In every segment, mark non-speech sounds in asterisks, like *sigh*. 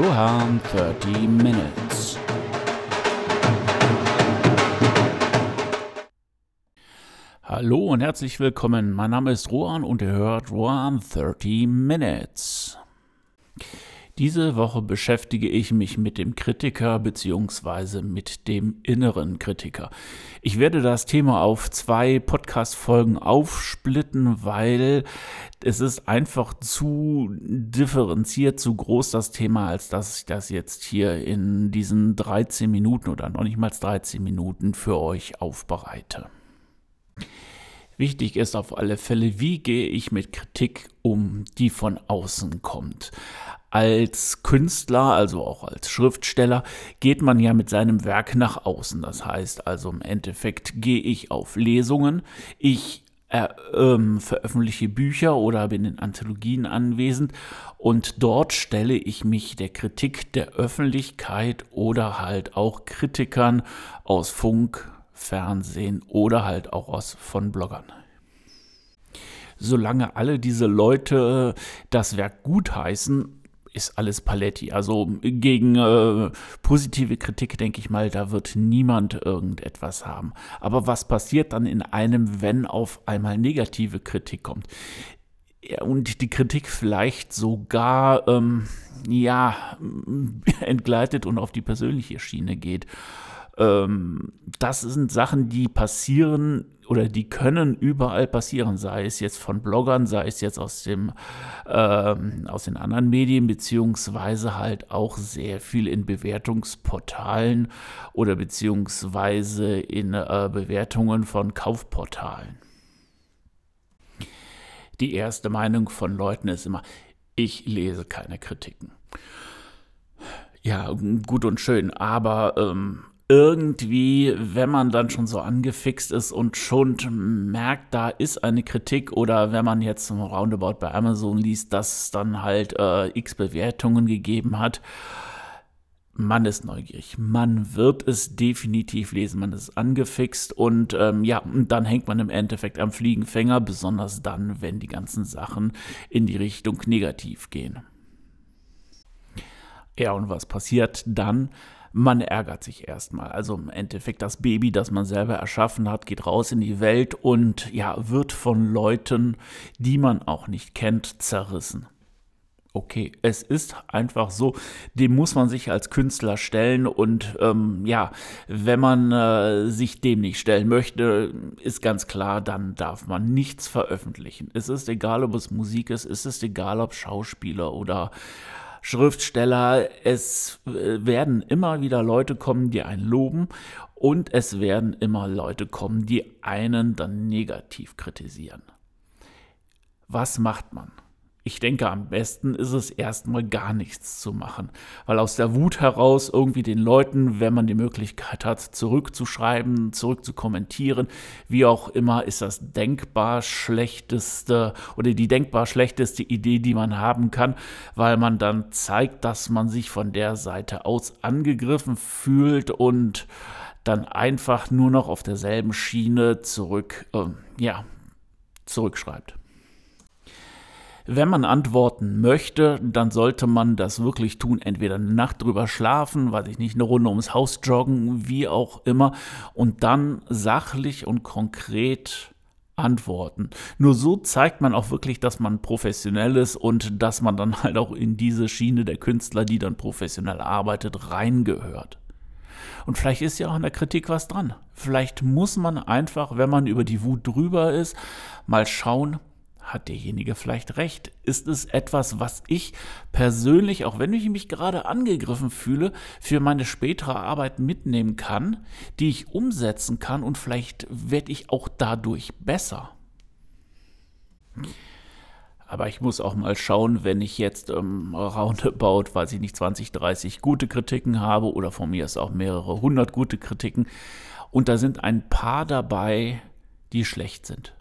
Ruhan 30 Minutes. Hallo und herzlich willkommen. Mein Name ist Rohan und ihr hört Rohan 30 Minutes. Diese Woche beschäftige ich mich mit dem Kritiker bzw. mit dem inneren Kritiker. Ich werde das Thema auf zwei Podcast-Folgen aufsplitten, weil es ist einfach zu differenziert, zu groß das Thema, als dass ich das jetzt hier in diesen 13 Minuten oder noch nicht mal 13 Minuten für euch aufbereite. Wichtig ist auf alle Fälle, wie gehe ich mit Kritik um, die von außen kommt als Künstler, also auch als Schriftsteller, geht man ja mit seinem Werk nach außen. Das heißt also im Endeffekt gehe ich auf Lesungen, ich äh, ähm, veröffentliche Bücher oder bin in Anthologien anwesend. Und dort stelle ich mich der Kritik der Öffentlichkeit oder halt auch Kritikern aus Funk, Fernsehen oder halt auch aus von Bloggern. Solange alle diese Leute das Werk gutheißen, ist alles Paletti. Also gegen äh, positive Kritik denke ich mal, da wird niemand irgendetwas haben. Aber was passiert dann in einem, wenn auf einmal negative Kritik kommt? Und die Kritik vielleicht sogar, ähm, ja, *laughs* entgleitet und auf die persönliche Schiene geht. Ähm, das sind Sachen, die passieren oder die können überall passieren, sei es jetzt von Bloggern, sei es jetzt aus, dem, ähm, aus den anderen Medien, beziehungsweise halt auch sehr viel in Bewertungsportalen oder beziehungsweise in äh, Bewertungen von Kaufportalen. Die erste Meinung von Leuten ist immer, ich lese keine Kritiken. Ja, gut und schön, aber ähm, irgendwie, wenn man dann schon so angefixt ist und schon merkt, da ist eine Kritik oder wenn man jetzt im Roundabout bei Amazon liest, dass es dann halt äh, x Bewertungen gegeben hat, man ist neugierig. Man wird es definitiv lesen. Man ist angefixt und ähm, ja, und dann hängt man im Endeffekt am Fliegenfänger, besonders dann, wenn die ganzen Sachen in die Richtung negativ gehen. Ja, und was passiert dann? Man ärgert sich erstmal. Also im Endeffekt das Baby, das man selber erschaffen hat, geht raus in die Welt und ja, wird von Leuten, die man auch nicht kennt, zerrissen. Okay, es ist einfach so, dem muss man sich als Künstler stellen und ähm, ja, wenn man äh, sich dem nicht stellen möchte, ist ganz klar, dann darf man nichts veröffentlichen. Es ist egal, ob es Musik ist, es ist egal, ob Schauspieler oder Schriftsteller, es äh, werden immer wieder Leute kommen, die einen loben und es werden immer Leute kommen, die einen dann negativ kritisieren. Was macht man? Ich denke, am besten ist es erstmal gar nichts zu machen, weil aus der Wut heraus irgendwie den Leuten, wenn man die Möglichkeit hat, zurückzuschreiben, zurückzukommentieren, wie auch immer, ist das denkbar schlechteste oder die denkbar schlechteste Idee, die man haben kann, weil man dann zeigt, dass man sich von der Seite aus angegriffen fühlt und dann einfach nur noch auf derselben Schiene zurück, äh, ja, zurückschreibt. Wenn man antworten möchte, dann sollte man das wirklich tun. Entweder eine Nacht drüber schlafen, weiß ich nicht, eine Runde ums Haus joggen, wie auch immer. Und dann sachlich und konkret antworten. Nur so zeigt man auch wirklich, dass man professionell ist und dass man dann halt auch in diese Schiene der Künstler, die dann professionell arbeitet, reingehört. Und vielleicht ist ja auch in der Kritik was dran. Vielleicht muss man einfach, wenn man über die Wut drüber ist, mal schauen, hat derjenige vielleicht recht? Ist es etwas, was ich persönlich, auch wenn ich mich gerade angegriffen fühle, für meine spätere Arbeit mitnehmen kann, die ich umsetzen kann und vielleicht werde ich auch dadurch besser? Aber ich muss auch mal schauen, wenn ich jetzt ähm, roundabout, weiß ich nicht, 20, 30 gute Kritiken habe oder von mir ist auch mehrere hundert gute Kritiken und da sind ein paar dabei, die schlecht sind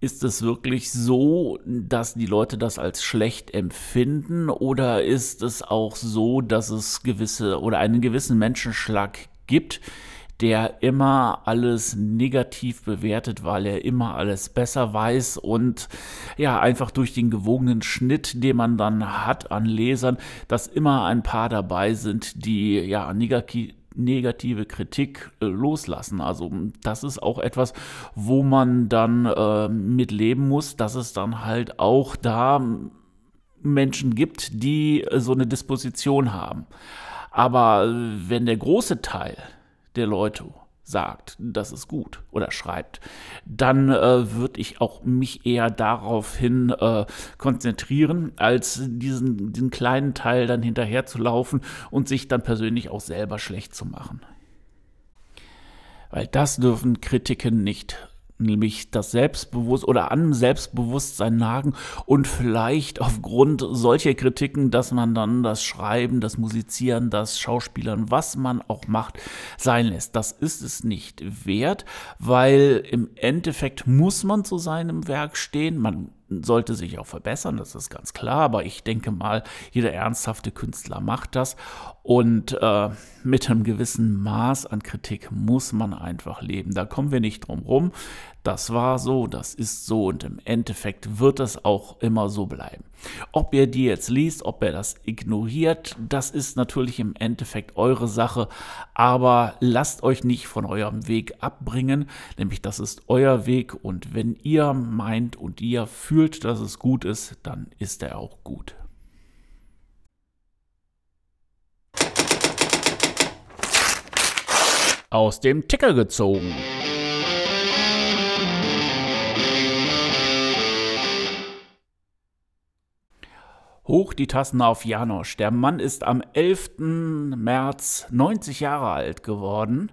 ist es wirklich so, dass die Leute das als schlecht empfinden? Oder ist es auch so, dass es gewisse oder einen gewissen Menschenschlag gibt, der immer alles negativ bewertet, weil er immer alles besser weiß und ja, einfach durch den gewogenen Schnitt, den man dann hat an Lesern, dass immer ein paar dabei sind, die ja negativ negative Kritik äh, loslassen. Also das ist auch etwas, wo man dann äh, mit leben muss, dass es dann halt auch da Menschen gibt, die äh, so eine Disposition haben. Aber äh, wenn der große Teil der Leute sagt, das ist gut oder schreibt, dann äh, würde ich auch mich eher daraufhin äh, konzentrieren, als diesen, diesen kleinen Teil dann hinterher zu laufen und sich dann persönlich auch selber schlecht zu machen. Weil das dürfen Kritiken nicht nämlich das Selbstbewusstsein oder an Selbstbewusstsein nagen und vielleicht aufgrund solcher Kritiken, dass man dann das Schreiben, das Musizieren, das Schauspielern, was man auch macht, sein lässt. Das ist es nicht wert, weil im Endeffekt muss man zu seinem Werk stehen. Man sollte sich auch verbessern, das ist ganz klar, aber ich denke mal, jeder ernsthafte Künstler macht das und äh, mit einem gewissen Maß an Kritik muss man einfach leben. Da kommen wir nicht drum rum. Das war so, das ist so und im Endeffekt wird es auch immer so bleiben. Ob ihr die jetzt liest, ob ihr das ignoriert, das ist natürlich im Endeffekt eure Sache, aber lasst euch nicht von eurem Weg abbringen, nämlich das ist euer Weg und wenn ihr meint und ihr fühlt, dass es gut ist, dann ist er auch gut. Aus dem Ticker gezogen. Die Tassen auf Janosch. Der Mann ist am 11. März 90 Jahre alt geworden.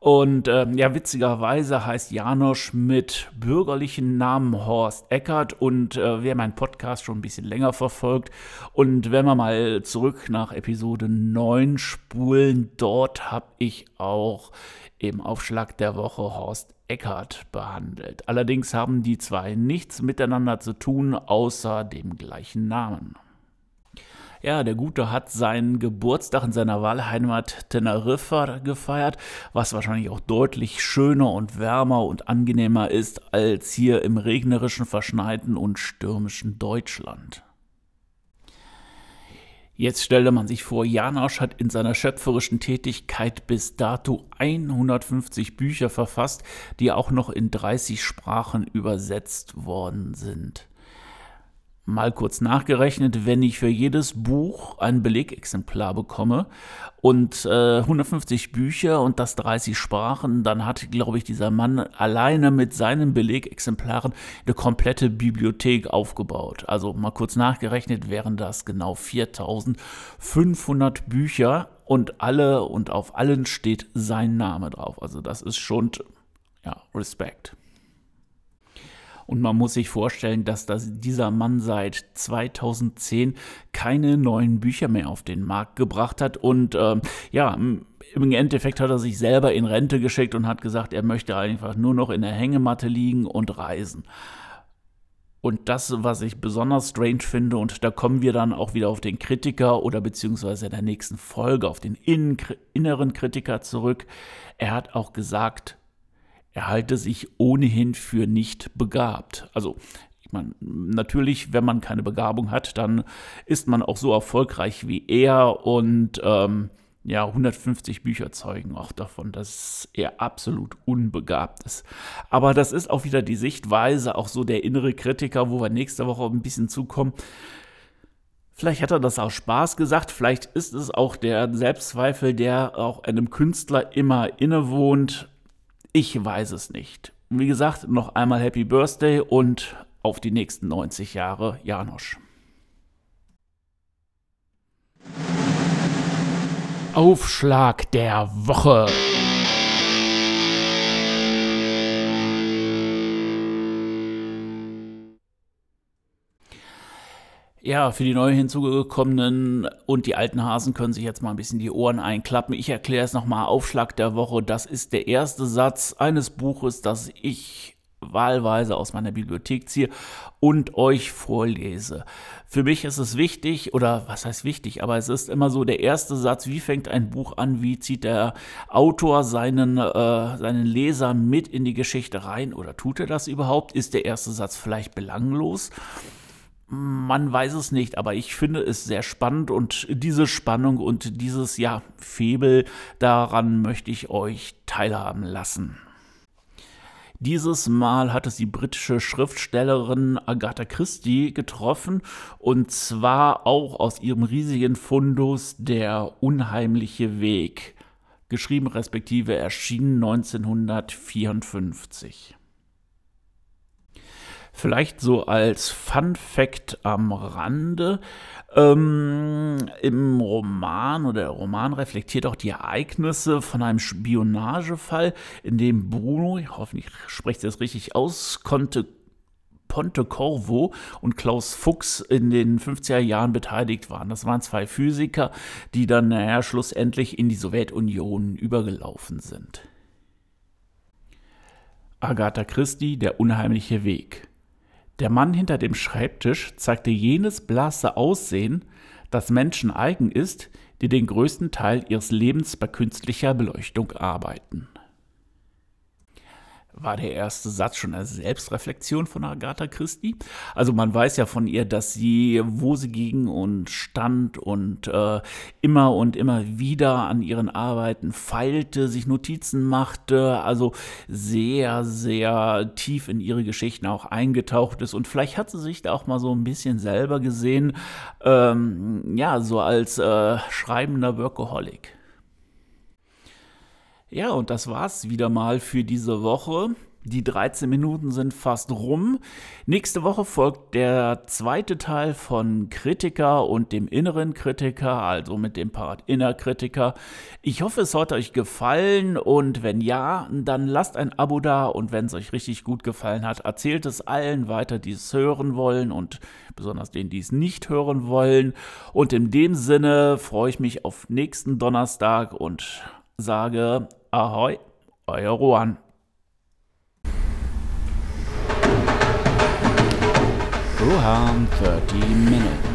Und äh, ja, witzigerweise heißt Janosch mit bürgerlichen Namen Horst Eckert. Und äh, wer meinen Podcast schon ein bisschen länger verfolgt und wenn wir mal zurück nach Episode 9 spulen, dort habe ich auch im Aufschlag der Woche Horst Eckert behandelt. Allerdings haben die zwei nichts miteinander zu tun, außer dem gleichen Namen. Ja, der Gute hat seinen Geburtstag in seiner Wahlheimat Teneriffa gefeiert, was wahrscheinlich auch deutlich schöner und wärmer und angenehmer ist als hier im regnerischen, verschneiten und stürmischen Deutschland. Jetzt stellte man sich vor, Janosch hat in seiner schöpferischen Tätigkeit bis dato 150 Bücher verfasst, die auch noch in 30 Sprachen übersetzt worden sind mal kurz nachgerechnet, wenn ich für jedes Buch ein Belegexemplar bekomme und äh, 150 Bücher und das 30 Sprachen, dann hat, glaube ich, dieser Mann alleine mit seinen Belegexemplaren eine komplette Bibliothek aufgebaut. Also mal kurz nachgerechnet wären das genau 4500 Bücher und alle und auf allen steht sein Name drauf. Also das ist schon, ja, Respekt. Und man muss sich vorstellen, dass das, dieser Mann seit 2010 keine neuen Bücher mehr auf den Markt gebracht hat. Und ähm, ja, im Endeffekt hat er sich selber in Rente geschickt und hat gesagt, er möchte einfach nur noch in der Hängematte liegen und reisen. Und das, was ich besonders strange finde, und da kommen wir dann auch wieder auf den Kritiker oder beziehungsweise in der nächsten Folge auf den inneren Kritiker zurück. Er hat auch gesagt, er halte sich ohnehin für nicht begabt. Also ich meine, natürlich, wenn man keine Begabung hat, dann ist man auch so erfolgreich wie er und ähm, ja, 150 Bücher zeugen auch davon, dass er absolut unbegabt ist. Aber das ist auch wieder die Sichtweise, auch so der innere Kritiker, wo wir nächste Woche ein bisschen zukommen. Vielleicht hat er das aus Spaß gesagt, vielleicht ist es auch der Selbstzweifel, der auch einem Künstler immer innewohnt. Ich weiß es nicht. Wie gesagt, noch einmal Happy Birthday und auf die nächsten 90 Jahre, Janosch. Aufschlag der Woche. Ja, für die neu hinzugekommenen und die alten Hasen können sich jetzt mal ein bisschen die Ohren einklappen. Ich erkläre es nochmal. Aufschlag der Woche. Das ist der erste Satz eines Buches, das ich wahlweise aus meiner Bibliothek ziehe und euch vorlese. Für mich ist es wichtig, oder was heißt wichtig, aber es ist immer so der erste Satz, wie fängt ein Buch an, wie zieht der Autor seinen, äh, seinen Leser mit in die Geschichte rein oder tut er das überhaupt? Ist der erste Satz vielleicht belanglos? Man weiß es nicht, aber ich finde es sehr spannend und diese Spannung und dieses ja Febel daran möchte ich euch teilhaben lassen. Dieses Mal hat es die britische Schriftstellerin Agatha Christie getroffen und zwar auch aus ihrem riesigen Fundus Der unheimliche Weg, geschrieben respektive erschienen 1954. Vielleicht so als Fun Fact am Rande. Ähm, Im Roman oder der Roman reflektiert auch die Ereignisse von einem Spionagefall, in dem Bruno, ich hoffe, ich spreche das richtig aus, konnte Ponte Corvo und Klaus Fuchs in den 50er Jahren beteiligt waren. Das waren zwei Physiker, die dann naja, schlussendlich in die Sowjetunion übergelaufen sind. Agatha Christie, Der unheimliche Weg. Der Mann hinter dem Schreibtisch zeigte jenes blasse Aussehen, das Menschen eigen ist, die den größten Teil ihres Lebens bei künstlicher Beleuchtung arbeiten war der erste Satz schon eine Selbstreflexion von Agatha Christie. Also man weiß ja von ihr, dass sie, wo sie ging und stand und äh, immer und immer wieder an ihren Arbeiten feilte, sich Notizen machte, also sehr, sehr tief in ihre Geschichten auch eingetaucht ist. Und vielleicht hat sie sich da auch mal so ein bisschen selber gesehen, ähm, ja, so als äh, schreibender Workaholic. Ja, und das war's wieder mal für diese Woche. Die 13 Minuten sind fast rum. Nächste Woche folgt der zweite Teil von Kritiker und dem inneren Kritiker, also mit dem Part Innerkritiker. Ich hoffe, es hat euch gefallen und wenn ja, dann lasst ein Abo da und wenn es euch richtig gut gefallen hat, erzählt es allen weiter, die es hören wollen und besonders denen, die es nicht hören wollen. Und in dem Sinne freue ich mich auf nächsten Donnerstag und sage Ahoi, euer Rohan. Rohan 30 Minutes.